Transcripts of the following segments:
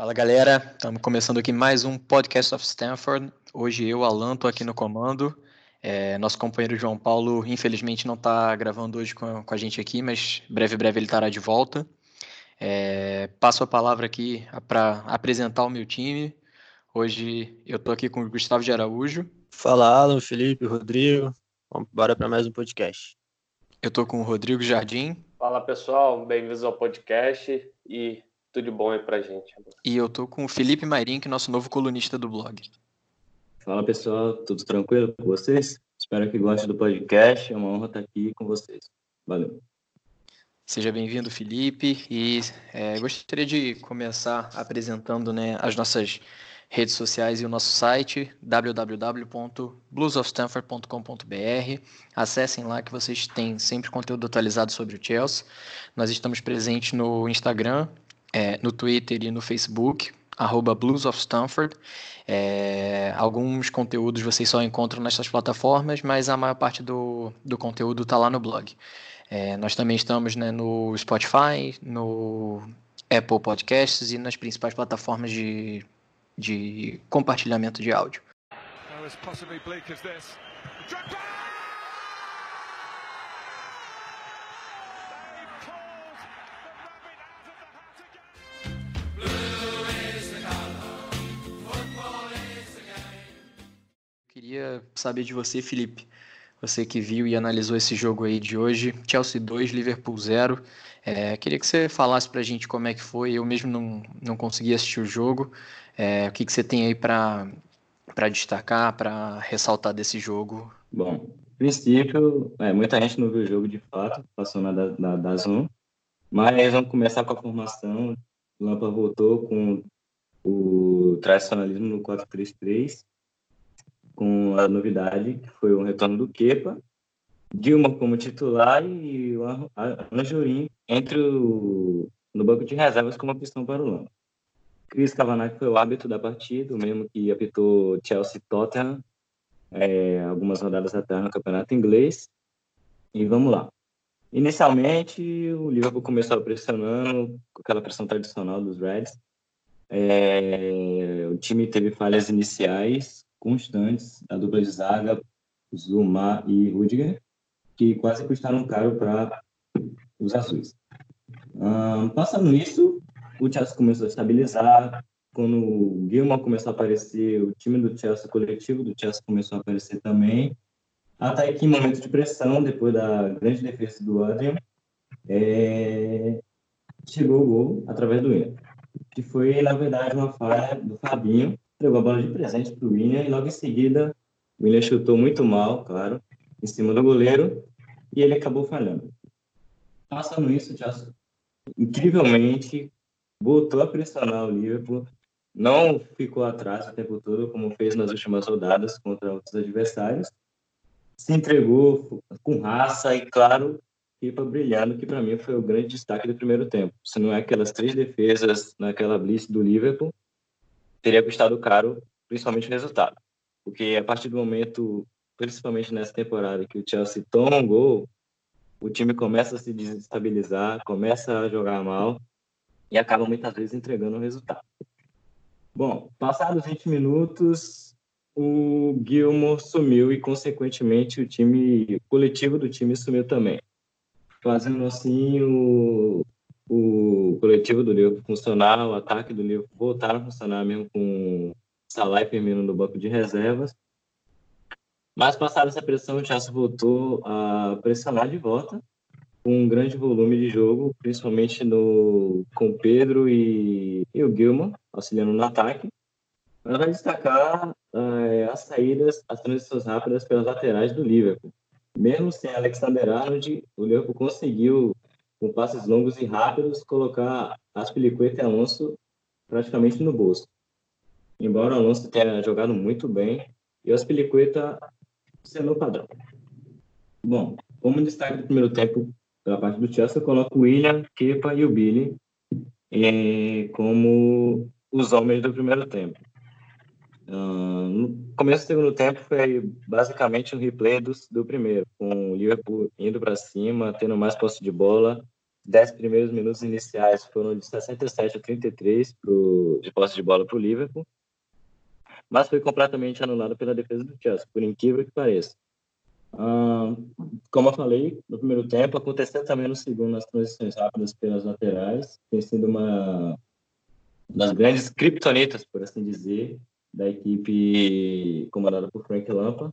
Fala galera, estamos começando aqui mais um podcast of Stanford. Hoje eu, Alan, estou aqui no comando. É, nosso companheiro João Paulo, infelizmente, não está gravando hoje com, com, a gente aqui, mas breve, breve ele estará de volta. É, passo a palavra aqui para apresentar o meu time. Hoje eu estou aqui com o Gustavo de Araújo. Fala, Alan, Felipe, Rodrigo. Vamos embora para mais um podcast. Eu estou com o Rodrigo Jardim. Fala pessoal, bem-vindos ao podcast e tudo de bom aí pra gente. E eu tô com o Felipe Mairink, nosso novo colunista do blog. Fala pessoal, tudo tranquilo com vocês? Espero que gostem do podcast, é uma honra estar aqui com vocês. Valeu. Seja bem-vindo, Felipe, e é, gostaria de começar apresentando né, as nossas redes sociais e o nosso site www.bluesofstanford.com.br. Acessem lá que vocês têm sempre conteúdo atualizado sobre o Chelsea. Nós estamos presentes no Instagram, é, no Twitter e no Facebook, arroba Blues of Stanford. É, alguns conteúdos vocês só encontram nessas plataformas, mas a maior parte do, do conteúdo está lá no blog. É, nós também estamos né, no Spotify, no Apple Podcasts e nas principais plataformas de, de compartilhamento de áudio. Queria saber de você, Felipe. Você que viu e analisou esse jogo aí de hoje, Chelsea 2, Liverpool 0. É, queria que você falasse pra gente como é que foi. Eu mesmo não, não consegui assistir o jogo. É, o que, que você tem aí para destacar, para ressaltar desse jogo? Bom, princípio, é, muita gente não viu o jogo de fato, passou na da, da, Zoom. Mas vamos começar com a formação. Lampa voltou com o tradicionalismo no 4-3-3 com a novidade, que foi o retorno do Kepa, Dilma como titular e o Anjorim entre o, no banco de reservas como opção para o Lama. Cris Cavanaugh foi o árbitro da partida, o mesmo que apitou Chelsea Tottenham, é, algumas rodadas atrás no campeonato inglês. E vamos lá. Inicialmente, o Liverpool começou pressionando, com aquela pressão tradicional dos Reds. É, o time teve falhas iniciais, constantes da dupla de zaga, Zuma e Rudiger, que quase custaram caro para os azuis. Um, passando isso, o Chelsea começou a estabilizar. Quando o Gilmore começou a aparecer, o time do Chelsea, o coletivo do Chelsea começou a aparecer também. Até que, em momento de pressão, depois da grande defesa do Adrian, é... chegou o gol através do William, que foi, na verdade, uma falha do Fabinho, entregou a bola de presente para o William e logo em seguida o William chutou muito mal, claro, em cima do goleiro e ele acabou falhando. Passando isso, já incrivelmente voltou a pressionar o Liverpool, não ficou atrás o tempo todo, como fez nas últimas rodadas contra outros adversários, se entregou com raça e, claro, Pipa brilhando, que para mim foi o grande destaque do primeiro tempo. Se não é aquelas três defesas naquela blitz do Liverpool, teria custado caro, principalmente o resultado. Porque a partir do momento, principalmente nessa temporada, que o Chelsea toma um gol, o time começa a se desestabilizar, começa a jogar mal e acaba muitas vezes entregando o resultado. Bom, passados 20 minutos, o Gilmore sumiu e, consequentemente, o time o coletivo do time sumiu também. Fazendo assim o, o coletivo do Liverpool funcionar, o ataque do Liverpool voltar a funcionar mesmo com Salah e Firmino no banco de reservas. Mas passada essa pressão, o Chelsea voltou a pressionar de volta com um grande volume de jogo, principalmente no com Pedro e, e o Gilman auxiliando no ataque. Mas vai destacar é, as saídas, as transições rápidas pelas laterais do Liverpool. Mesmo sem Alexander Arnold, o Liverpool conseguiu com passes longos e rápidos, colocar Aspilicueta e Alonso praticamente no bolso. Embora o Alonso tenha jogado muito bem, e o Aspilicueta sendo o padrão. Bom, como destaque do primeiro tempo pela parte do Chelsea, eu coloco o William, Kepa e o Billy eh, como os homens do primeiro tempo. Uh, no começo do segundo tempo foi basicamente um replay do, do primeiro, com o Liverpool indo para cima, tendo mais posse de bola, dez primeiros minutos iniciais foram de 67 a 33 pro, de posse de bola para o Liverpool, mas foi completamente anulado pela defesa do Chelsea, por incrível que pareça. como eu falei, no primeiro tempo, aconteceu também no segundo, nas transições rápidas pelas laterais, tem sido uma das grandes criptonitas, por assim dizer, da equipe comandada por Frank Lampa.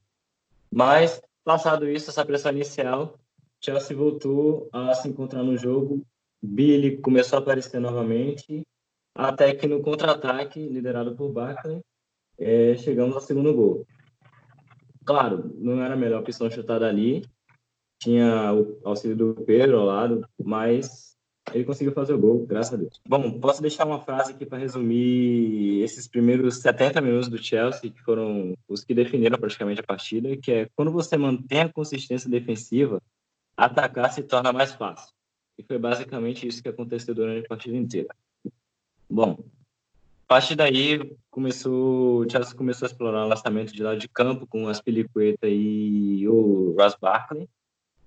Mas, passado isso, essa pressão inicial, Chelsea voltou a se encontrar no jogo. Billy começou a aparecer novamente, até que no contra-ataque, liderado por Barkley, é, chegamos ao segundo gol. Claro, não era a melhor opção chutada ali, tinha o auxílio do Pedro ao lado, mas ele conseguiu fazer o gol, graças a Deus. Bom, posso deixar uma frase aqui para resumir esses primeiros 70 minutos do Chelsea, que foram os que definiram praticamente a partida, que é quando você mantém a consistência defensiva, atacar se torna mais fácil. E foi basicamente isso que aconteceu durante a partida inteira. Bom, a partir daí começou, o Chelsea começou a explorar o lançamento de lado de campo com o Aspilicueta e o Ross Barkley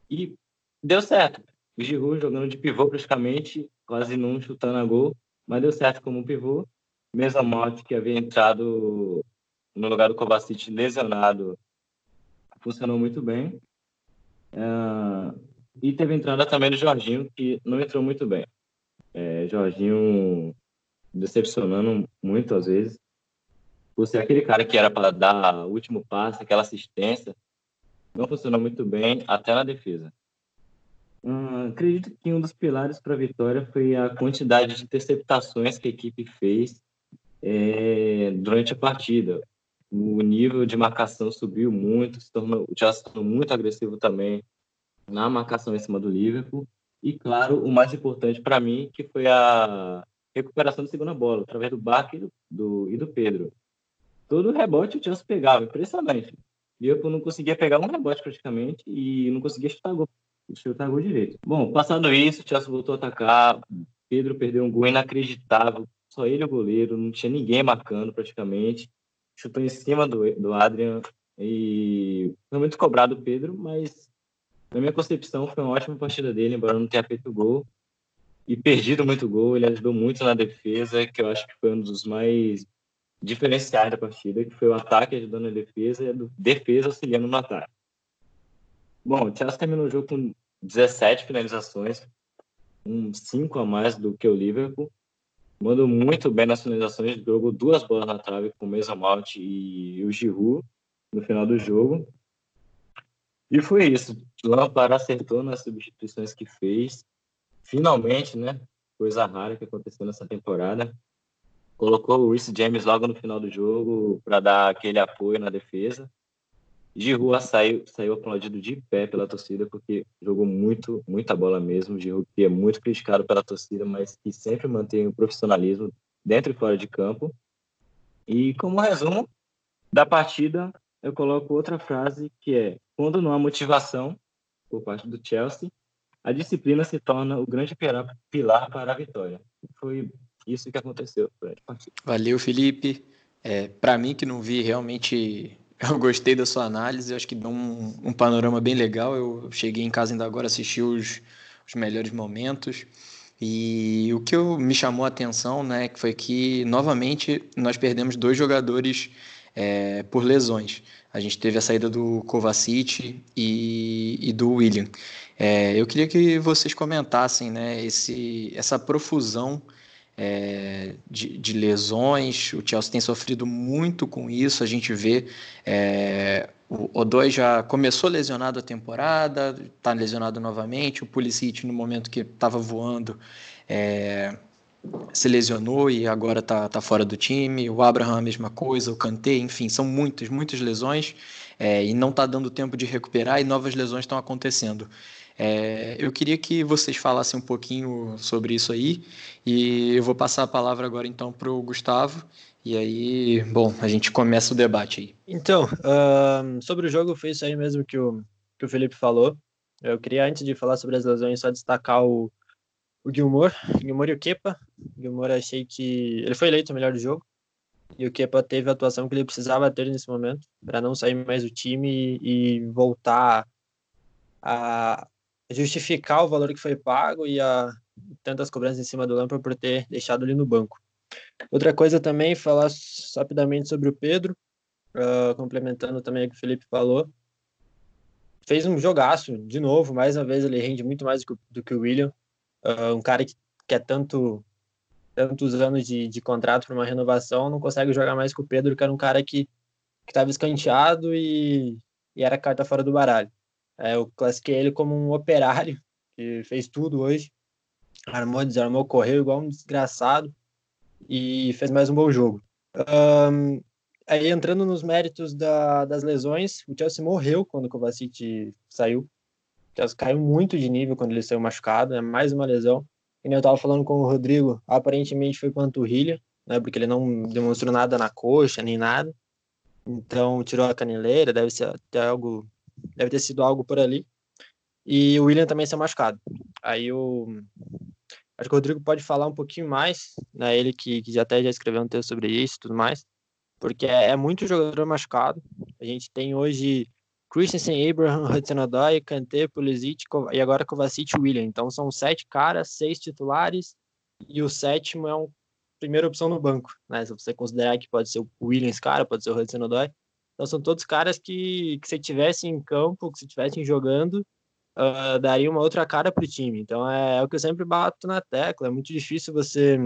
e deu certo. O Giroud jogando de pivô praticamente, quase não chutando a gol, mas deu certo como pivô. Mesmo Morte que havia entrado no lugar do Kovacic lesionado, funcionou muito bem. Uh, e teve entrada também do Jorginho, que não entrou muito bem. É, Jorginho decepcionando muito às vezes. Por ser aquele cara que era para dar o último passe, aquela assistência, não funcionou muito bem, até na defesa. Hum, acredito que um dos pilares para a vitória foi a quantidade de interceptações que a equipe fez é, durante a partida. O nível de marcação subiu muito, se tornou, já se tornou muito agressivo também na marcação em cima do Liverpool. E, claro, o mais importante para mim, que foi a recuperação da segunda bola, através do Bach e do, do, e do Pedro. Todo rebote o Chelsea pegava, impressionante. Liverpool não conseguia pegar um rebote praticamente e não conseguia chutar gol chutar gol direito. Bom, passando isso, o Chelsea voltou a atacar. Pedro perdeu um gol inacreditável. Só ele o goleiro, não tinha ninguém marcando praticamente. Chutou em cima do, do Adrian e foi muito cobrado o Pedro, mas na minha concepção foi uma ótima partida dele, embora não tenha feito gol e perdido muito gol. Ele ajudou muito na defesa, que eu acho que foi um dos mais diferenciais da partida, que foi o ataque ajudando a defesa e a defesa auxiliando no ataque. Bom, o Chelsea terminou o jogo com 17 finalizações, um 5 a mais do que o Liverpool. Mandou muito bem nas finalizações, jogou duas bolas na trave com o Mason Mount e o Giroud no final do jogo. E foi isso. Lampard acertou nas substituições que fez. Finalmente, né? Coisa rara que aconteceu nessa temporada. Colocou o Reece James logo no final do jogo para dar aquele apoio na defesa. Giroud saiu, saiu aplaudido de pé pela torcida porque jogou muito, muita bola mesmo. Giroud que é muito criticado pela torcida, mas que sempre mantém o profissionalismo dentro e fora de campo. E como resumo da partida, eu coloco outra frase que é: quando não há motivação por parte do Chelsea, a disciplina se torna o grande pilar para a vitória. Foi isso que aconteceu durante a partida. Valeu, Felipe. É, para mim que não vi realmente eu gostei da sua análise, acho que dá um, um, panorama bem legal. Eu cheguei em casa ainda agora, assisti os, os melhores momentos. E o que eu, me chamou a atenção, né, foi que novamente nós perdemos dois jogadores é, por lesões. A gente teve a saída do Kovacic e, e do William. É, eu queria que vocês comentassem né, esse, essa profusão é, de, de, lesões. O Chelsea tem sofrido muito com isso. A gente vê é, o Odoi já começou lesionado a temporada, está lesionado novamente. O Pulisic, no momento que estava voando, é, se lesionou e agora está tá fora do time. O Abraham, a mesma coisa. O Kanté, enfim, são muitas, muitas lesões. É, e não está dando tempo de recuperar e novas lesões estão acontecendo. É, eu queria que vocês falassem um pouquinho sobre isso aí e eu vou passar a palavra agora então para o Gustavo e aí, bom, a gente começa o debate aí. Então, uh, sobre o jogo foi isso aí mesmo que o, que o Felipe falou. Eu queria, antes de falar sobre as lesões, só destacar o, o Gilmore, Gilmore e o Kepa. Gilmore achei que ele foi eleito o melhor do jogo e o Kepa teve a atuação que ele precisava ter nesse momento para não sair mais do time e, e voltar a, justificar o valor que foi pago e a tantas cobranças em cima do Lampard por ter deixado ele no banco. Outra coisa também, falar rapidamente sobre o Pedro, uh, complementando também o que o Felipe falou. Fez um jogaço, de novo, mais uma vez ele rende muito mais do que, do que o William. Uh, um cara que quer tanto, tantos anos de, de contrato para uma renovação, não consegue jogar mais que o Pedro, que era um cara que estava escanteado e, e era carta fora do baralho. É, eu classifiquei ele como um operário, que fez tudo hoje. Armou, desarmou, correu igual um desgraçado e fez mais um bom jogo. Um, aí entrando nos méritos da, das lesões, o Chelsea morreu quando o Kovacic saiu. O Chelsea caiu muito de nível quando ele saiu machucado, é mais uma lesão. E eu estava falando com o Rodrigo, aparentemente foi panturrilha, né, porque ele não demonstrou nada na coxa, nem nada. Então tirou a caneleira, deve ser até algo, deve ter sido algo por ali. E o William também saiu machucado. Aí o acho que o Rodrigo pode falar um pouquinho mais, né? Ele que, que já até já escreveu um texto sobre isso e tudo mais, porque é, é, muito jogador machucado. A gente tem hoje Christensen, Abraham, Hudson-Odoi, Kanté, Pulisic e agora Kovacic e William. Então são sete caras, seis titulares e o sétimo é uma primeira opção no banco, né? Se você considerar que pode ser o Williams cara, pode ser o Hudson-Odoi. Então são todos caras que, que se tivessem em campo, que se tivessem jogando, uh, daria uma outra cara para o time. Então é, é, o que eu sempre bato na tecla. É muito difícil você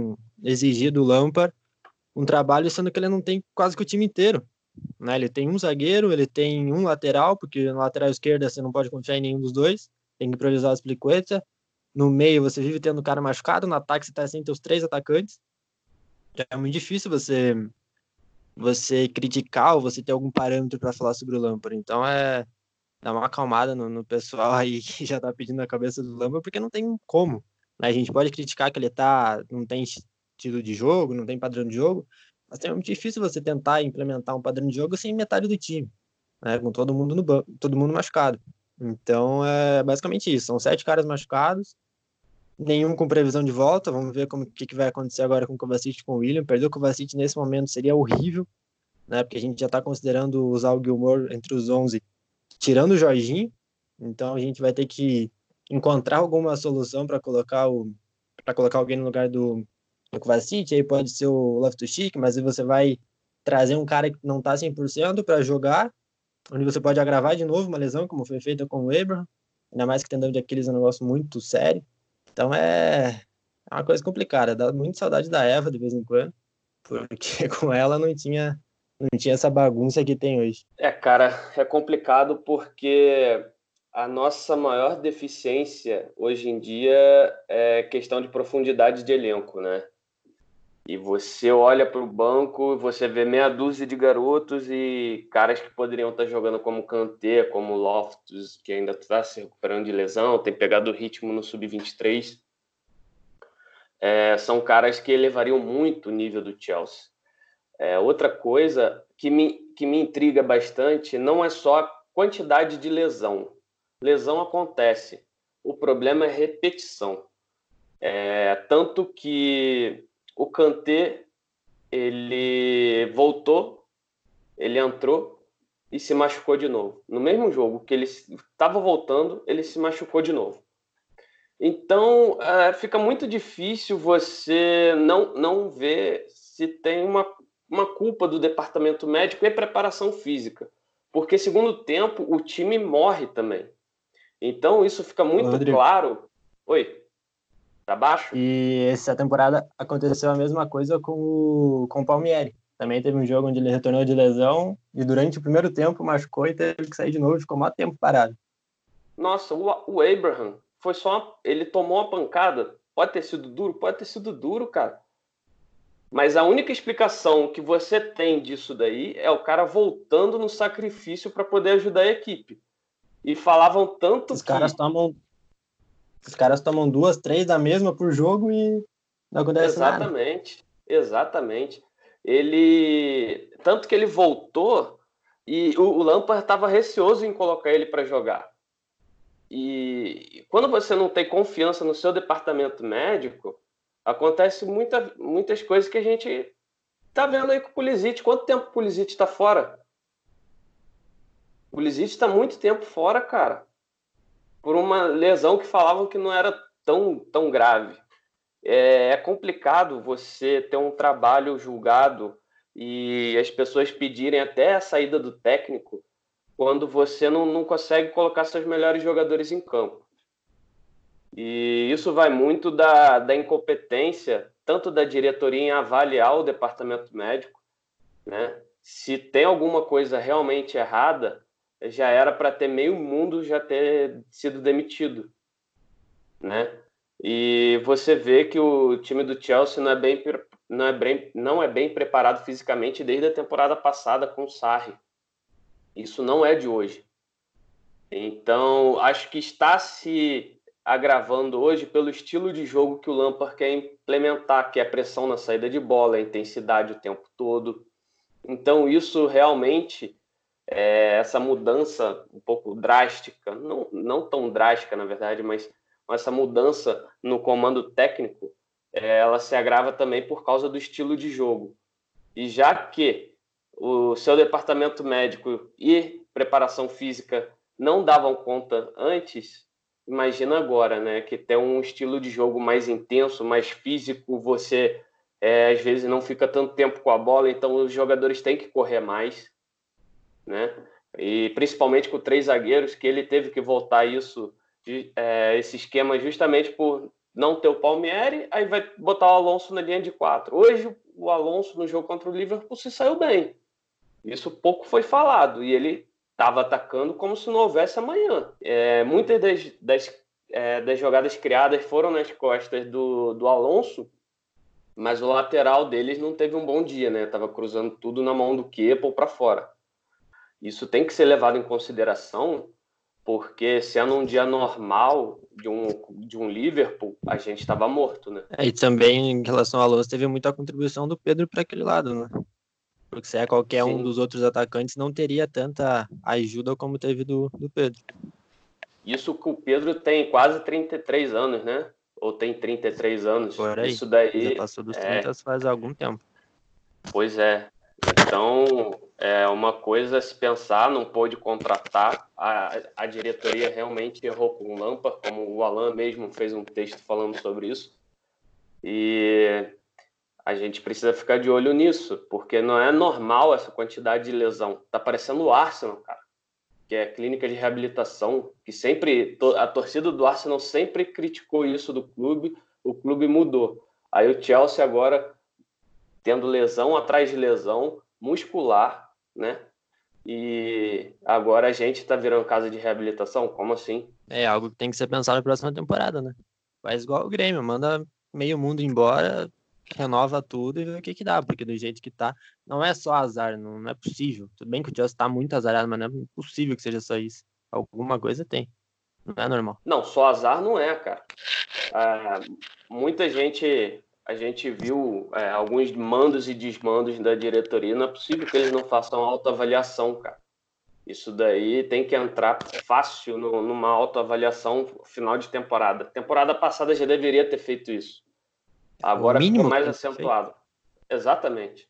exigir do Lampard um trabalho sendo que ele não tem quase que o time inteiro. Né? Ele tem um zagueiro, ele tem um lateral, porque na lateral esquerda você não pode confiar em nenhum dos dois, tem que improvisar as pliquetas. No meio você vive tendo cara machucado, no ataque você está sem teus três atacantes. É muito difícil você você criticar ou você ter algum parâmetro para falar sobre o Lampard. Então é dar uma acalmada no, no pessoal aí que já tá pedindo a cabeça do Lamba, porque não tem como. Né? A gente pode criticar que ele tá, não tem estilo de jogo, não tem padrão de jogo, mas é muito difícil você tentar implementar um padrão de jogo sem metade do time, né? com todo mundo no banco, todo mundo machucado. Então é basicamente isso. São sete caras machucados, nenhum com previsão de volta. Vamos ver como que, que vai acontecer agora com o Kovacic e com o William. Perder o Kovacic nesse momento seria horrível, né? Porque a gente já está considerando usar o Gilmore entre os 11 tirando o Jorginho. Então a gente vai ter que encontrar alguma solução para colocar o para colocar alguém no lugar do, do Kovacic, aí pode ser o Loftus-Cheek, mas aí você vai trazer um cara que não está 100% para jogar, onde você pode agravar de novo uma lesão, como foi feita com o Abraham, ainda mais que tendão de Aquiles é um negócio muito sério. Então é, é uma coisa complicada, dá muito saudade da Eva de vez em quando, porque com ela não tinha não tinha essa bagunça que tem hoje. É, cara, é complicado porque a nossa maior deficiência hoje em dia é questão de profundidade de elenco, né? E você olha para o banco, você vê meia dúzia de garotos e caras que poderiam estar jogando como Kanté, como Loftus, que ainda está se recuperando de lesão, tem pegado o ritmo no sub-23. É, são caras que elevariam muito o nível do Chelsea. É, outra coisa que me, que me intriga bastante não é só a quantidade de lesão. Lesão acontece. O problema é repetição. É, tanto que o Kanté ele voltou, ele entrou e se machucou de novo. No mesmo jogo que ele estava voltando, ele se machucou de novo. Então, é, fica muito difícil você não, não ver se tem uma uma culpa do departamento médico e preparação física. Porque, segundo tempo, o time morre também. Então, isso fica muito claro. Oi. Tá baixo? E essa temporada aconteceu a mesma coisa com o, com o Palmieri. Também teve um jogo onde ele retornou de lesão e durante o primeiro tempo machucou e teve que sair de novo, ficou mais tempo parado. Nossa, o, o Abraham foi só. Ele tomou uma pancada. Pode ter sido duro? Pode ter sido duro, cara. Mas a única explicação que você tem disso daí é o cara voltando no sacrifício para poder ajudar a equipe. E falavam tanto Os que... caras tomam os caras tomam duas, três da mesma por jogo e não acontece exatamente, nada. Exatamente. Ele tanto que ele voltou e o, o Lampard estava receoso em colocar ele para jogar. E quando você não tem confiança no seu departamento médico, acontece muita, muitas coisas que a gente tá vendo aí com o Pulisic. Quanto tempo o Pulisic está fora? O Pulisic está muito tempo fora, cara. Uma lesão que falavam que não era tão, tão grave. É, é complicado você ter um trabalho julgado e as pessoas pedirem até a saída do técnico quando você não, não consegue colocar seus melhores jogadores em campo. E isso vai muito da, da incompetência, tanto da diretoria em avaliar o departamento médico, né? Se tem alguma coisa realmente errada, já era para ter meio mundo já ter sido demitido, né? E você vê que o time do Chelsea não é bem não é bem, não é bem preparado fisicamente desde a temporada passada com o Sarri. Isso não é de hoje. Então, acho que está se agravando hoje pelo estilo de jogo que o Lampard quer implementar, que é a pressão na saída de bola, a intensidade o tempo todo. Então, isso realmente, é, essa mudança um pouco drástica, não, não tão drástica, na verdade, mas essa mudança no comando técnico, é, ela se agrava também por causa do estilo de jogo. E já que o seu departamento médico e preparação física não davam conta antes, imagina agora, né? Que tem um estilo de jogo mais intenso, mais físico, você é, às vezes não fica tanto tempo com a bola, então os jogadores têm que correr mais, né? E principalmente com três zagueiros, que ele teve que voltar isso, é, esse esquema justamente por não ter o Palmieri, aí vai botar o Alonso na linha de quatro. Hoje o Alonso no jogo contra o Liverpool se saiu bem. Isso pouco foi falado e ele estava atacando como se não houvesse amanhã. É, muitas das, das, é, das, jogadas criadas foram nas costas do, do Alonso, mas o lateral deles não teve um bom dia, né? Tava cruzando tudo na mão do Kepa ou para fora. Isso tem que ser levado em consideração, porque sendo um dia normal de um, de um Liverpool, a gente estava morto, né? É, e também em relação ao Alonso, teve muita contribuição do Pedro para aquele lado, né? Porque se é qualquer Sim. um dos outros atacantes, não teria tanta ajuda como teve do, do Pedro. Isso que o Pedro tem quase 33 anos, né? Ou tem 33 anos. Por aí. Isso daí. Já passou dos 30 é... faz algum tempo. Pois é. Então, é uma coisa se pensar, não pôde contratar. A, a diretoria realmente errou com Lampa, como o Alan mesmo fez um texto falando sobre isso. E a gente precisa ficar de olho nisso, porque não é normal essa quantidade de lesão. Tá parecendo o Arsenal, cara, que é clínica de reabilitação, que sempre a torcida do Arsenal sempre criticou isso do clube, o clube mudou. Aí o Chelsea agora tendo lesão atrás de lesão muscular, né? E agora a gente está virando casa de reabilitação? Como assim? É algo que tem que ser pensado na próxima temporada, né? Faz igual o Grêmio, manda meio mundo embora, renova tudo e vê o que que dá, porque do jeito que tá, não é só azar, não, não é possível. Tudo bem que o Chelsea tá muito azarado, mas não é possível que seja só isso. Alguma coisa tem. Não é normal. Não, só azar não é, cara. Ah, muita gente, a gente viu é, alguns mandos e desmandos da diretoria, não é possível que eles não façam autoavaliação, cara. Isso daí tem que entrar fácil no, numa autoavaliação final de temporada. Temporada passada já deveria ter feito isso. Agora ficou mais acentuado. Exatamente.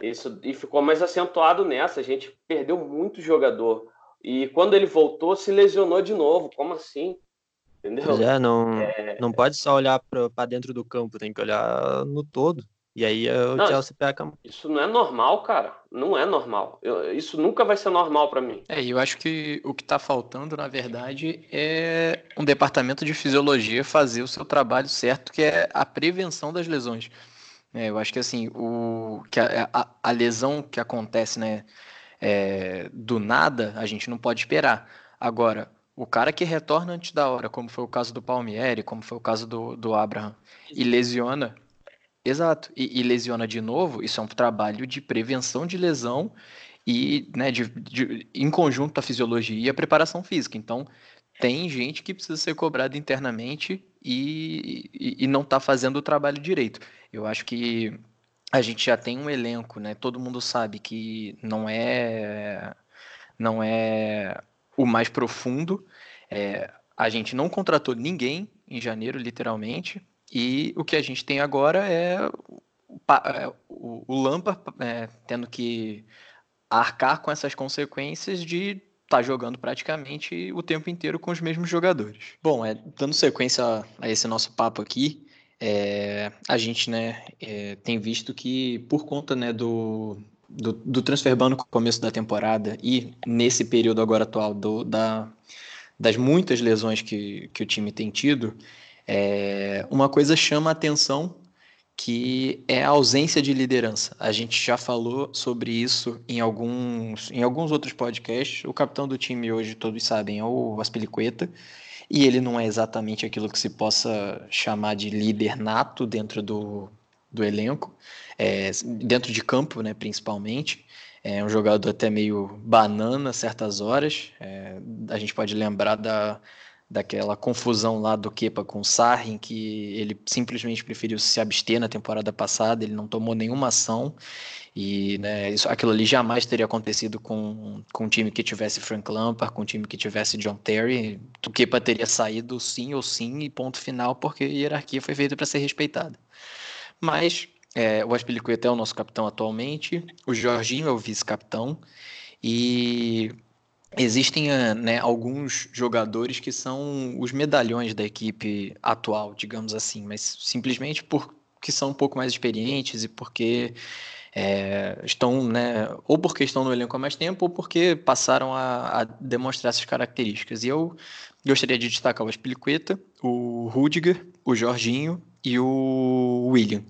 Isso, e ficou mais acentuado nessa. A gente perdeu muito jogador. E quando ele voltou, se lesionou de novo. Como assim? Entendeu? Pois é, não, é... não pode só olhar para dentro do campo, tem que olhar no todo. E aí é o não, Chelsea peca. Isso não é normal, cara. Não é normal. Eu, isso nunca vai ser normal para mim. É, eu acho que o que tá faltando, na verdade, é um departamento de fisiologia fazer o seu trabalho certo, que é a prevenção das lesões. É, eu acho que assim, o, que a, a, a lesão que acontece, né, é, do nada, a gente não pode esperar. Agora, o cara que retorna antes da hora, como foi o caso do Palmieri, como foi o caso do, do Abraham, e lesiona, Exato. E, e, lesiona de novo, isso é um trabalho de prevenção de lesão e, né, de, de, em conjunto a fisiologia e a preparação física. Então, tem gente que precisa ser cobrada internamente e, e, e não está fazendo o trabalho direito. Eu acho que a gente já tem um elenco, né? Todo mundo sabe que não é não é o mais profundo. É, a gente não contratou ninguém em janeiro, literalmente. E o que a gente tem agora é o, o Lampard é, tendo que arcar com essas consequências de tá jogando praticamente o tempo inteiro com os mesmos jogadores. Bom, é, dando sequência a esse nosso papo aqui, é, a gente né, é, tem visto que por conta né, do, do, do transfer ban no começo da temporada e nesse período agora atual do, da, das muitas lesões que, que o time tem tido, é, uma coisa chama a atenção que é a ausência de liderança. A gente já falou sobre isso em alguns, em alguns outros podcasts. O capitão do time hoje, todos sabem, é o Aspilicueta, e ele não é exatamente aquilo que se possa chamar de líder nato dentro do, do elenco, é, dentro de campo, né, principalmente. É um jogador até meio banana certas horas. É, a gente pode lembrar da, daquela confusão lá do Kepa com o Sarri, que ele simplesmente preferiu se abster na temporada passada, ele não tomou nenhuma ação. E né, isso, aquilo ali jamais teria acontecido com, com um time que tivesse Frank Lampard, com um time que tivesse John Terry. O Kepa teria saído sim ou sim e ponto final, porque a hierarquia foi feita para ser respeitada. Mas é, o Aspilicueta é o nosso capitão atualmente, o Jorginho é o vice-capitão, e existem eh, né, alguns jogadores que são os medalhões da equipe atual, digamos assim, mas simplesmente porque são um pouco mais experientes e porque é, estão, né, ou porque estão no elenco há mais tempo, ou porque passaram a, a demonstrar essas características. E eu gostaria de destacar o Aspilicueta, o Rudiger, o Jorginho e o William.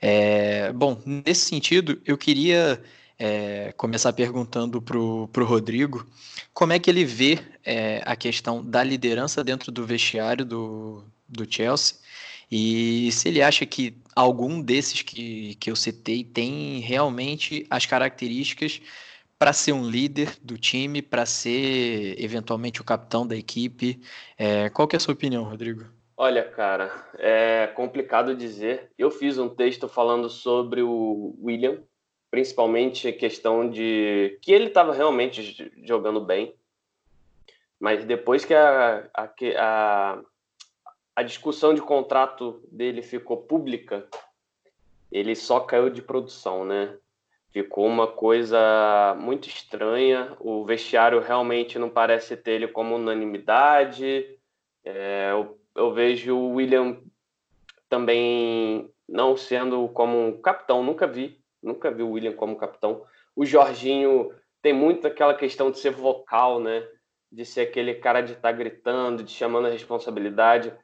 É, bom, nesse sentido, eu queria é, começar perguntando para o Rodrigo como é que ele vê é, a questão da liderança dentro do vestiário do, do Chelsea e se ele acha que algum desses que, que eu citei tem realmente as características para ser um líder do time, para ser eventualmente o capitão da equipe. É, qual que é a sua opinião, Rodrigo? Olha, cara, é complicado dizer. Eu fiz um texto falando sobre o William, principalmente a questão de que ele estava realmente jogando bem, mas depois que a, a, a, a discussão de contrato dele ficou pública, ele só caiu de produção, né? Ficou uma coisa muito estranha. O vestiário realmente não parece ter ele como unanimidade. É, eu, eu vejo o William também não sendo como um capitão, nunca vi Nunca vi o William como capitão. O Jorginho tem muito aquela questão de ser vocal, né? De ser aquele cara de estar tá gritando, de chamando a responsabilidade.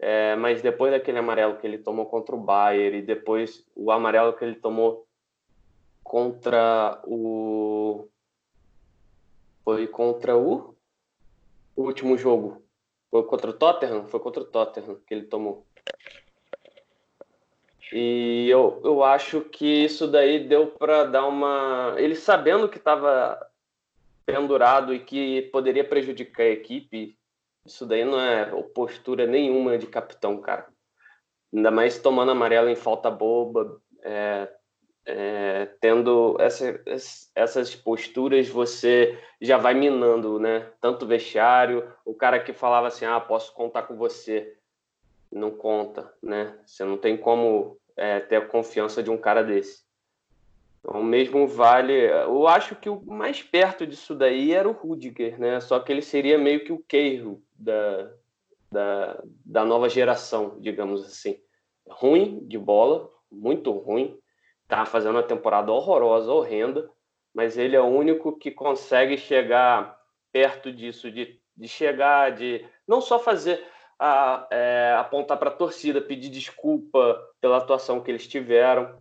É, mas depois daquele amarelo que ele tomou contra o Bayern e depois o amarelo que ele tomou contra o foi contra o, o último jogo foi contra o Tottenham foi contra o Tottenham que ele tomou e eu, eu acho que isso daí deu para dar uma. Ele sabendo que estava pendurado e que poderia prejudicar a equipe, isso daí não é postura nenhuma de capitão, cara. Ainda mais tomando amarelo em falta boba, é, é, tendo essa, essas posturas, você já vai minando, né? Tanto vestiário, o cara que falava assim, ah, posso contar com você, não conta, né? Você não tem como é, ter a confiança de um cara desse. Então, mesmo vale. Eu acho que o mais perto disso daí era o Rudiger, né? Só que ele seria meio que o Keiro da, da, da nova geração, digamos assim. Ruim de bola, muito ruim. Tá fazendo uma temporada horrorosa, horrenda, mas ele é o único que consegue chegar perto disso, de, de chegar, de não só fazer a, é, apontar para a torcida, pedir desculpa pela atuação que eles tiveram,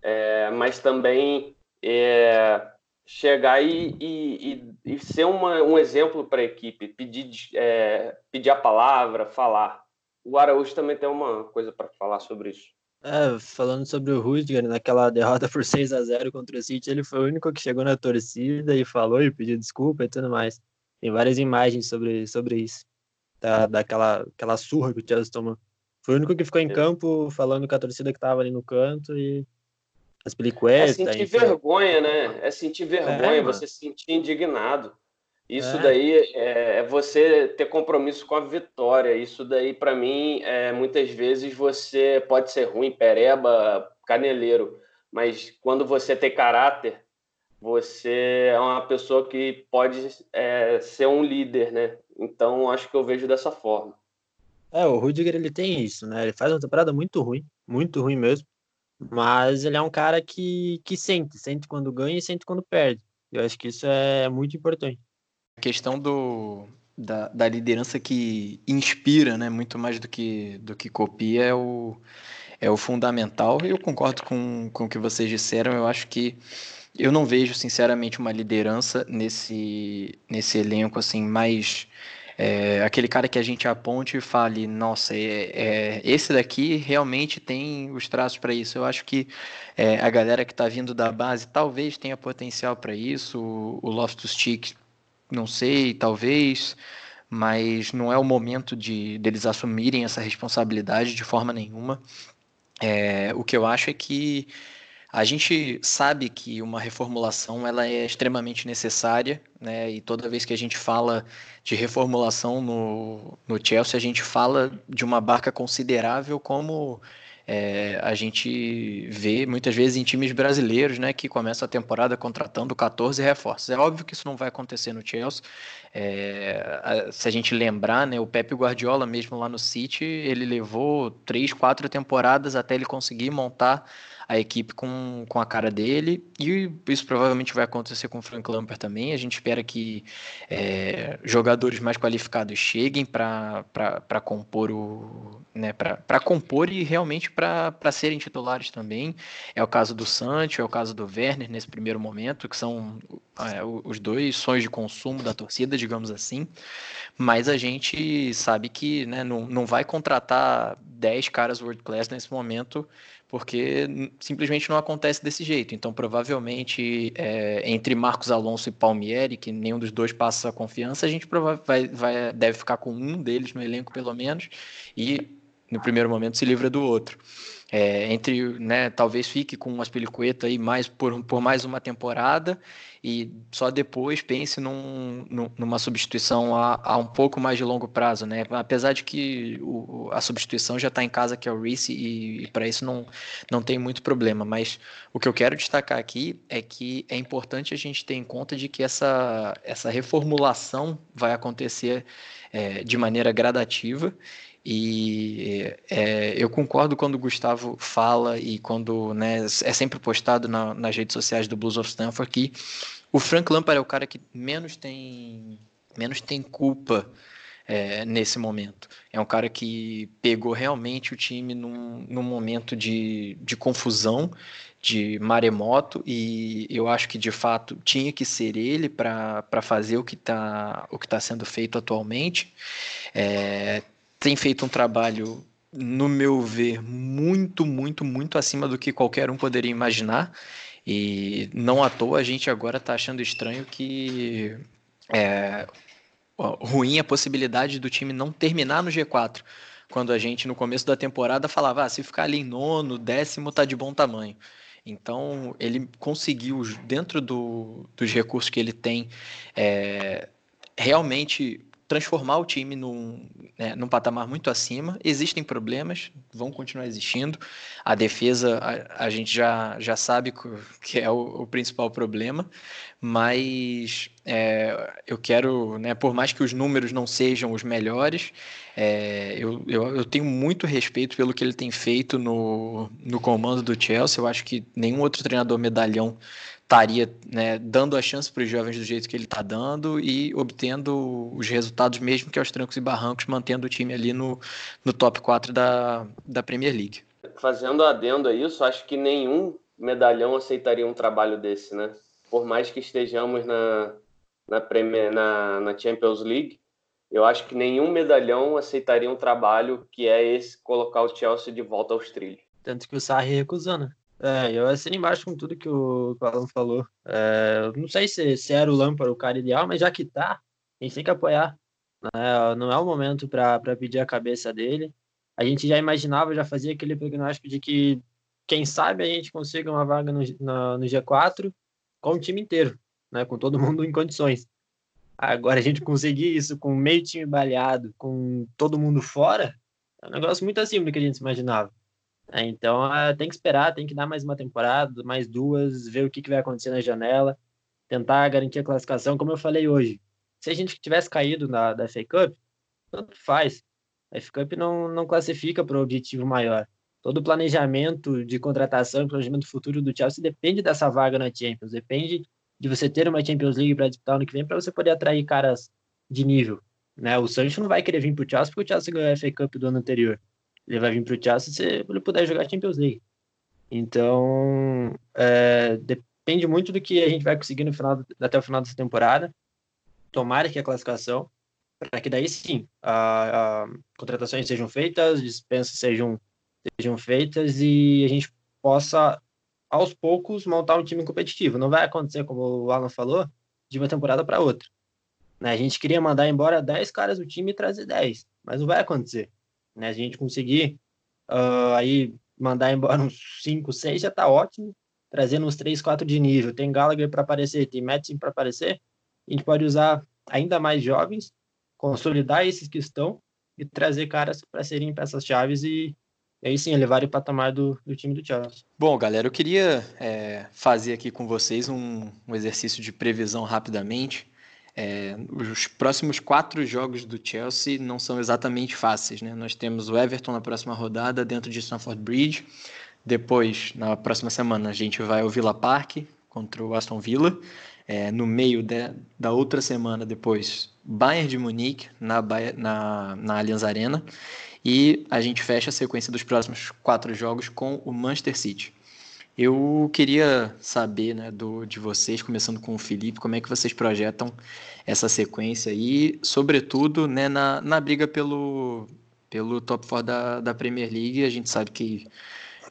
é, mas também é, chegar e, e, e, ser uma, um exemplo para a equipe, pedir, é, pedir a palavra, falar. O Araújo também tem uma coisa para falar sobre isso. É, falando sobre o Rudiger, naquela derrota por 6 a 0 contra o City, ele foi o único que chegou na torcida e falou e pediu desculpa e tudo mais. Tem várias imagens sobre, sobre isso da, daquela aquela surra que o Chelsea tomou. Foi o único que ficou em é. campo falando com a torcida que estava ali no canto e as pelicuetas. É sentir enfim. vergonha, né? É sentir vergonha, é, você se sentir indignado. Isso é. daí é, é, você ter compromisso com a vitória. Isso daí, para mim, é, muitas vezes você pode ser ruim, pereba, caneleiro, mas quando você tem caráter, você é uma pessoa que pode é, ser um líder, né? Então acho que eu vejo dessa forma. É, o Rudiger ele tem isso, né? Ele faz uma temporada muito ruim, muito ruim mesmo. Mas ele é um cara que, que sente, sente quando ganha e sente quando perde. Eu acho que isso é muito importante. A questão do, da, da liderança que inspira, né? Muito mais do que, do que copia é o, é o fundamental. Eu concordo com, com o que vocês disseram. Eu acho que eu não vejo, sinceramente, uma liderança nesse, nesse elenco assim mais é, aquele cara que a gente aponte e fale, nossa, é, é esse daqui realmente tem os traços para isso. Eu acho que é, a galera que está vindo da base talvez tenha potencial para isso. O, o Loftus Cheek, não sei, talvez, mas não é o momento de deles assumirem essa responsabilidade de forma nenhuma. É, o que eu acho é que a gente sabe que uma reformulação ela é extremamente necessária, né? E toda vez que a gente fala de reformulação no, no Chelsea, a gente fala de uma barca considerável como é, a gente vê muitas vezes em times brasileiros, né, que começam a temporada contratando 14 reforços. É óbvio que isso não vai acontecer no Chelsea. É, se a gente lembrar, né, o Pepe Guardiola mesmo lá no City, ele levou três, quatro temporadas até ele conseguir montar a equipe com, com a cara dele, e isso provavelmente vai acontecer com o Frank Lampard também. A gente espera que é, jogadores mais qualificados cheguem para compor o. Né, para compor e realmente para serem titulares também. É o caso do Sancho, é o caso do Werner nesse primeiro momento, que são é, os dois sonhos de consumo da torcida, digamos assim. Mas a gente sabe que né, não, não vai contratar 10 caras world class nesse momento porque simplesmente não acontece desse jeito. Então, provavelmente, é, entre Marcos Alonso e Palmieri, que nenhum dos dois passa a confiança, a gente vai, vai, deve ficar com um deles no elenco, pelo menos, e no primeiro momento se livra do outro. É, entre, né, talvez fique com o Aspilicueta aí mais por, por mais uma temporada e só depois pense num, numa substituição a, a, um pouco mais de longo prazo, né? Apesar de que o, a substituição já está em casa, que é o Reese, e, e para isso não, não tem muito problema. Mas o que eu quero destacar aqui é que é importante a gente ter em conta de que essa, essa reformulação vai acontecer é, de maneira gradativa e é, eu concordo quando o Gustavo fala e quando né, é sempre postado na, nas redes sociais do Blues of Stanford que o Frank Lampard é o cara que menos tem, menos tem culpa é, nesse momento. É um cara que pegou realmente o time num, num momento de, de confusão, de maremoto, e eu acho que de fato tinha que ser ele para fazer o que está tá sendo feito atualmente. É, tem feito um trabalho, no meu ver, muito, muito, muito acima do que qualquer um poderia imaginar. E não à toa a gente agora está achando estranho que é ruim a possibilidade do time não terminar no G4. Quando a gente, no começo da temporada, falava: ah, se ficar ali em nono, décimo, tá de bom tamanho. Então, ele conseguiu, dentro do, dos recursos que ele tem, é, realmente transformar o time num, né, num patamar muito acima. Existem problemas, vão continuar existindo. A defesa, a, a gente já, já sabe que é o, o principal problema, mas é, eu quero, né, por mais que os números não sejam os melhores, é, eu, eu, eu, tenho muito respeito pelo que ele tem feito no, no comando do Chelsea. Eu acho que nenhum outro treinador medalhão estaria né, dando a chance para os jovens do jeito que ele está dando e obtendo os resultados, mesmo que aos trancos e barrancos, mantendo o time ali no, no top 4 da, da Premier League. Fazendo adendo a isso, acho que nenhum medalhão aceitaria um trabalho desse, né? Por mais que estejamos na, na, Premier, na, na Champions League, eu acho que nenhum medalhão aceitaria um trabalho que é esse colocar o Chelsea de volta aos trilhos. Tanto que o Sarri recusou, né? É, eu assino embaixo com tudo que o, que o Alan falou. É, não sei se, se era o Lampard o cara ideal, mas já que tá, a gente tem que apoiar. Né? Não é o momento para pedir a cabeça dele. A gente já imaginava, já fazia aquele prognóstico de que, quem sabe, a gente consiga uma vaga no, no, no G4 com o time inteiro, né? com todo mundo em condições. Agora, a gente conseguir isso com meio time baleado, com todo mundo fora, é um negócio muito acima do que a gente imaginava. É, então tem que esperar, tem que dar mais uma temporada, mais duas, ver o que, que vai acontecer na janela. tentar garantir a classificação, como eu falei hoje. Se a gente tivesse caído na da FA Cup, tanto faz. A FA Cup não, não classifica para o objetivo maior. Todo o planejamento de contratação planejamento futuro do Chelsea depende dessa vaga na Champions, depende de você ter uma Champions League para disputar ano que vem para você poder atrair caras de nível. Né? O Sancho não vai querer vir para o Chelsea porque o Chelsea ganhou a FA Cup do ano anterior. Ele vai vir para o Chelsea se ele puder jogar Champions League. Então, é, depende muito do que a gente vai conseguir no final, até o final dessa temporada. Tomara que a classificação, para que daí sim, a, a, contratações sejam feitas, dispensas sejam, sejam feitas e a gente possa, aos poucos, montar um time competitivo. Não vai acontecer, como o Alan falou, de uma temporada para outra. Né? A gente queria mandar embora 10 caras do time e trazer 10, mas não vai acontecer. Né? A gente conseguir uh, aí mandar embora uns 5, 6 já tá ótimo. Trazendo uns 3, 4 de nível. Tem Gallagher para aparecer, tem Madison para aparecer. A gente pode usar ainda mais jovens, consolidar esses que estão e trazer caras para serem peças chaves e, e aí sim elevar o patamar do, do time do Chelsea. Bom, galera, eu queria é, fazer aqui com vocês um, um exercício de previsão rapidamente. É, os próximos quatro jogos do Chelsea não são exatamente fáceis. Né? Nós temos o Everton na próxima rodada dentro de Stamford Bridge. Depois, na próxima semana, a gente vai ao Villa Park contra o Aston Villa. É, no meio de, da outra semana, depois, Bayern de Munique na, na, na Allianz Arena. E a gente fecha a sequência dos próximos quatro jogos com o Manchester City. Eu queria saber né, do, de vocês, começando com o Felipe, como é que vocês projetam essa sequência e, sobretudo, né, na, na briga pelo, pelo top 4 da, da Premier League. A gente sabe que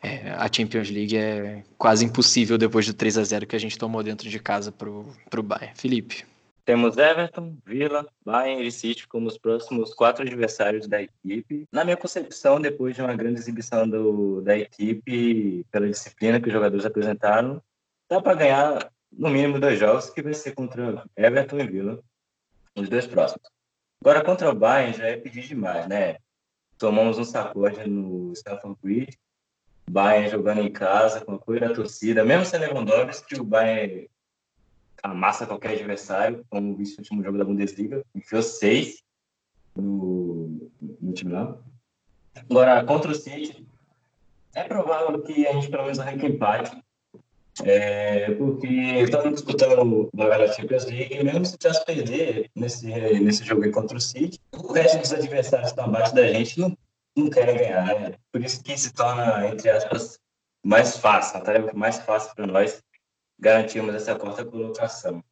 é, a Champions League é quase impossível depois do 3 a 0 que a gente tomou dentro de casa para o Bayern. Felipe. Temos Everton, Villa, Bayern e City como os próximos quatro adversários da equipe. Na minha concepção, depois de uma grande exibição do, da equipe, pela disciplina que os jogadores apresentaram, dá para ganhar no mínimo dois jogos, que vai ser contra Everton e Villa, os dois próximos. Agora, contra o Bayern já é pedir demais, né? Tomamos um sacode no Stamford Bridge, Bayern jogando em casa, com a apoio da torcida, mesmo sem Lewandowski, o Bayern amassa qualquer adversário, como visto no último jogo da Bundesliga, enfiou seis no, no time lá. Agora, contra o City, é provável que a gente pelo menos arranque empate, é, porque estamos disputando uma da Champions League e mesmo se tivesse perder nesse, nesse jogo contra o City, o resto dos adversários que estão abaixo da gente não, não querem ganhar, né? Por isso que se torna, entre aspas, mais fácil, uma tarefa mais fácil para nós garantirmos essa quarta colocação.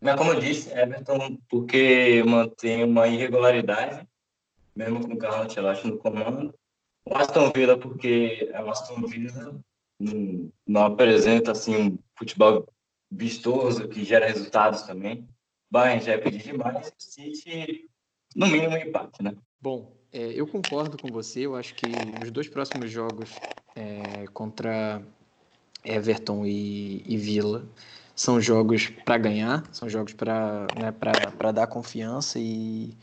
Mas, como eu disse, Everton, porque mantém uma irregularidade, mesmo com o Carlos Ancelotti no comando. O Aston Villa, porque o Aston Villa não, apresenta assim, um futebol vistoso, que gera resultados também. Bayern já é pedir demais, City, no mínimo, um empate, né? Bom, é, eu concordo com você. Eu acho que nos dois próximos jogos é, contra Everton e, e Villa são jogos para ganhar, são jogos para né, dar confiança e,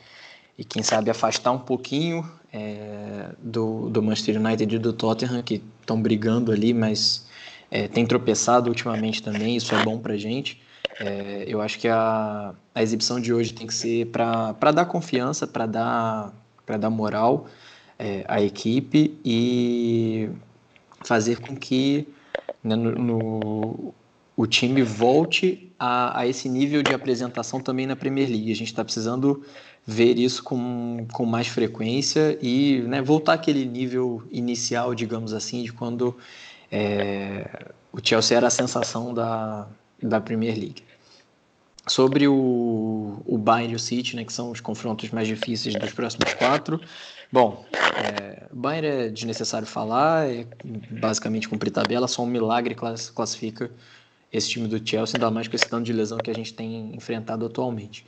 e, quem sabe, afastar um pouquinho é, do, do Manchester United e do Tottenham, que estão brigando ali, mas é, tem tropeçado ultimamente também, isso é bom para gente. É, eu acho que a, a exibição de hoje tem que ser para dar confiança, para dar, dar moral é, à equipe e fazer com que né, no, no, o time volte a, a, esse nível de apresentação também na Premier League. A gente está precisando ver isso com, com mais frequência e né, voltar àquele nível inicial, digamos assim, de quando é, o Chelsea era a sensação da, da Premier League. Sobre o, o Bayern e o City, né, que são os confrontos mais difíceis dos próximos quatro, Bom, é, Bayern é desnecessário falar, é basicamente cumprir tabela, só um milagre classifica esse time do Chelsea, ainda mais com esse tanto de lesão que a gente tem enfrentado atualmente.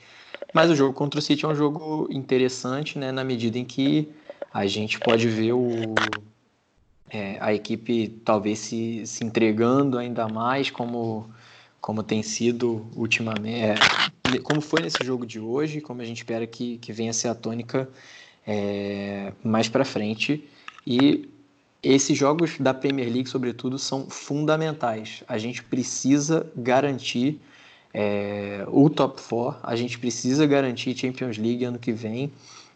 Mas o jogo contra o City é um jogo interessante, né, na medida em que a gente pode ver o, é, a equipe talvez se, se entregando ainda mais, como, como tem sido ultimamente, é, como foi nesse jogo de hoje, como a gente espera que, que venha a ser a tônica é, mais para frente. E esses jogos da Premier League, sobretudo, são fundamentais. A gente precisa garantir é, o top 4. A gente precisa garantir Champions League ano que vem.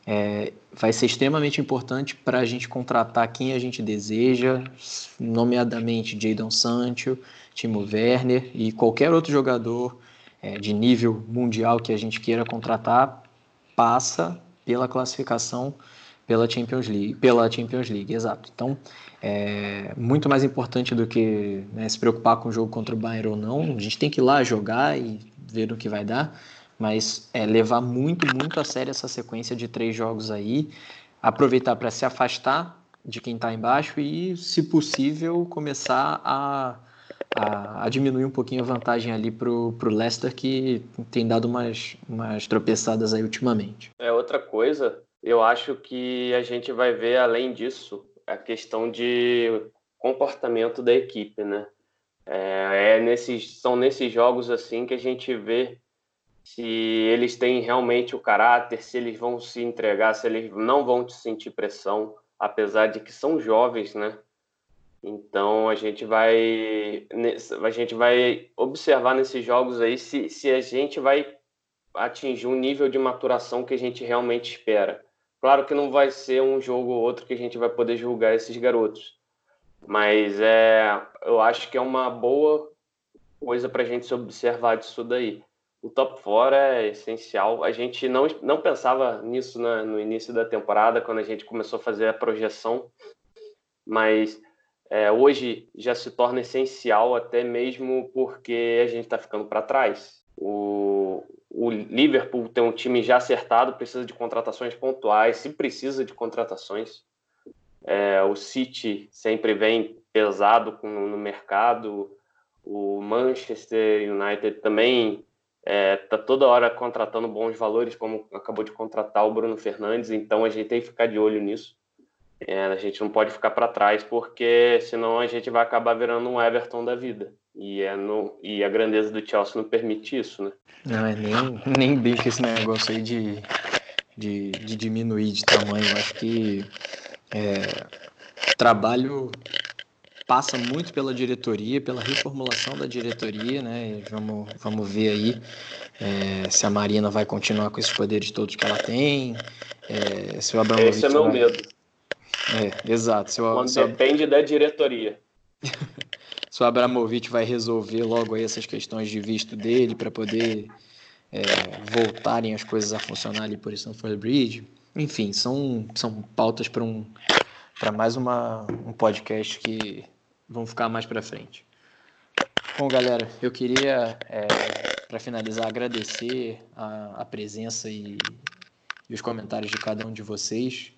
É, vai ser extremamente importante para a gente contratar quem a gente deseja, nomeadamente Jadon Sancho, Timo Werner e qualquer outro jogador é, de nível mundial que a gente queira contratar passa pela classificação pela Champions League, pela Champions League, exato. Então, é muito mais importante do que né, se preocupar com o jogo contra o Bayern ou não. A gente tem que ir lá jogar e ver o que vai dar, mas é levar muito, muito a sério essa sequência de três jogos aí, aproveitar para se afastar de quem está embaixo e, se possível, começar a, a, a, diminuir um pouquinho a vantagem ali para o Leicester, que tem dado umas, umas tropeçadas aí ultimamente. É outra coisa, eu acho que a gente vai ver, além disso, a questão de comportamento da equipe, né? É, é nesses, são nesses jogos assim que a gente vê se eles têm realmente o caráter, se eles vão se entregar, se eles não vão sentir pressão, apesar de que são jovens, né? Então a gente vai a gente vai observar nesses jogos aí se, se a gente vai atingir um nível de maturação que a gente realmente espera. Claro que não vai ser um jogo ou outro que a gente vai poder julgar esses garotos, mas é, eu acho que é uma boa coisa para a gente se observar disso daí o top 4 é essencial. A gente não, não pensava nisso na, no início da temporada, quando a gente começou a fazer a projeção, mas é, hoje já se torna essencial, até mesmo porque a gente está ficando para trás. O, o Liverpool tem um time já acertado, precisa de contratações pontuais, se precisa de contratações. É, o City sempre vem pesado com, no mercado. O Manchester United também é, tá toda hora contratando bons valores, como acabou de contratar o Bruno Fernandes, então a gente tem que ficar de olho nisso. É, a gente não pode ficar para trás, porque senão a gente vai acabar virando um Everton da vida. E, é no, e a grandeza do Chelsea não permite isso, né? Não, é nem, nem deixa esse negócio aí de, de, de diminuir de tamanho. Eu acho que é, trabalho passa muito pela diretoria, pela reformulação da diretoria, né? vamos, vamos ver aí é, se a Marina vai continuar com esses poderes todos que ela tem. É, se o Abramovich Esse é meu vai... medo. É, exato. Se o, Quando se depende da diretoria. se o Abramovich vai resolver logo aí essas questões de visto dele para poder é, voltarem as coisas a funcionar ali por Stanford Bridge. Enfim, são, são pautas para um, mais uma, um podcast que vão ficar mais para frente. Bom, galera, eu queria, é, para finalizar, agradecer a, a presença e, e, os comentários de cada um de vocês.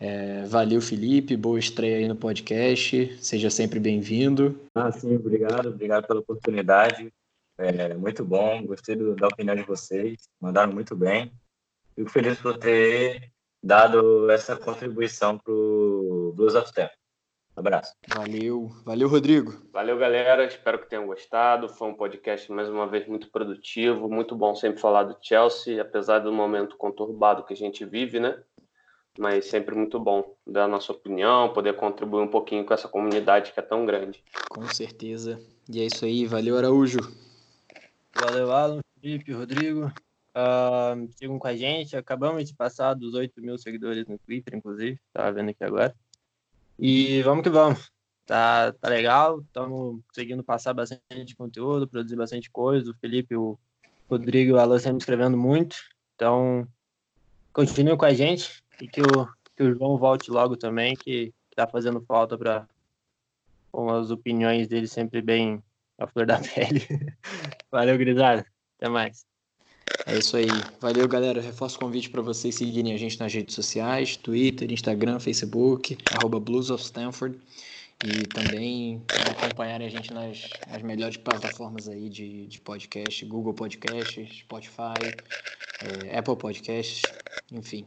É, valeu, Felipe, boa estreia aí no podcast, seja sempre bem-vindo. Ah, sim, obrigado, obrigado pela oportunidade. É, muito bom, gostei do, da opinião de vocês, mandaram muito bem. Fico feliz por ter dado essa contribuição para o Blues of Tempo. Abraço. Valeu. Valeu, Rodrigo. Valeu, galera. Espero que tenham gostado. Foi um podcast, mais uma vez, muito produtivo. Muito bom sempre falar do Chelsea, apesar do momento conturbado que a gente vive, né? Mas sempre muito bom dar a nossa opinião, poder contribuir um pouquinho com essa comunidade que é tão grande. Com certeza. E é isso aí. Valeu, Araújo. Valeu, Alan, Felipe, Rodrigo. Uh, sigam com a gente. Acabamos de passar dos 8 mil seguidores no Twitter, inclusive. Estava vendo aqui agora. E vamos que vamos. Tá, tá legal, estamos conseguindo passar bastante conteúdo, produzir bastante coisa. O Felipe, o Rodrigo e o Alan sempre escrevendo muito. Então, continue com a gente e que o, que o João volte logo também, que, está fazendo falta para com as opiniões dele sempre bem a flor da pele. Valeu, grisada. Até mais. É isso aí. Valeu, galera. Reforço o convite para vocês seguirem a gente nas redes sociais, Twitter, Instagram, Facebook, arroba Blues of Stanford. E também acompanharem a gente nas, nas melhores plataformas aí de, de podcast, Google Podcasts, Spotify, é, Apple Podcasts, enfim.